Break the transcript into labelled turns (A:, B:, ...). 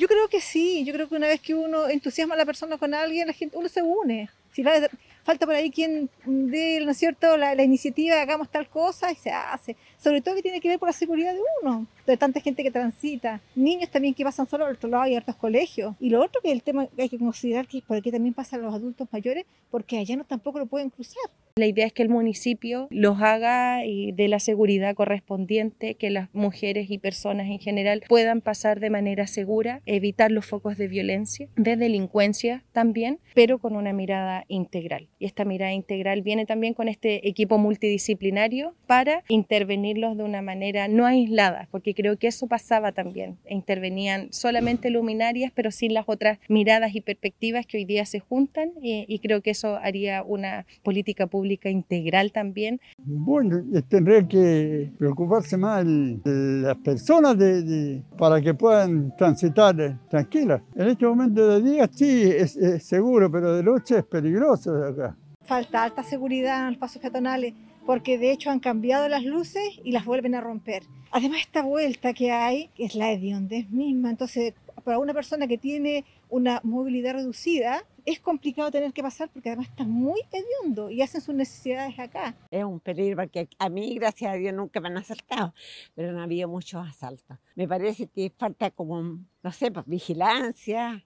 A: Yo creo que sí, yo creo que una vez que uno entusiasma a la persona con alguien, la gente, uno se une. Si falta por ahí quien dé, ¿no es cierto?, la, iniciativa, hagamos tal cosa y se hace. Sobre todo que tiene que ver con la seguridad de uno, de tanta gente que transita. Niños también que pasan solo al otro lado, hay hartos colegios. Y lo otro que el tema que hay que considerar que es por aquí también pasan los adultos mayores, porque allá no tampoco lo pueden cruzar.
B: La idea es que el municipio los haga y de la seguridad correspondiente, que las mujeres y personas en general puedan pasar de manera segura, evitar los focos de violencia, de delincuencia también, pero con una mirada integral. Y esta mirada integral viene también con este equipo multidisciplinario para intervenirlos de una manera no aislada, porque creo que eso pasaba también. Intervenían solamente luminarias, pero sin las otras miradas y perspectivas que hoy día se juntan y, y creo que eso haría una política pública integral también.
C: Bueno, tendría que preocuparse más de las personas de, para que puedan transitar tranquilas. En este momento de día sí es, es seguro, pero de noche es peligroso acá.
A: Falta alta seguridad en los pasos peatonales porque de hecho han cambiado las luces y las vuelven a romper. Además esta vuelta que hay, es la hediondez misma, entonces para una persona que tiene una movilidad reducida, es complicado tener que pasar porque además está muy hediondo y hacen sus necesidades acá.
D: Es un peligro porque a mí, gracias a Dios, nunca me han asaltado, pero no ha habido muchos asaltos. Me parece que falta como, no sé, pues, vigilancia,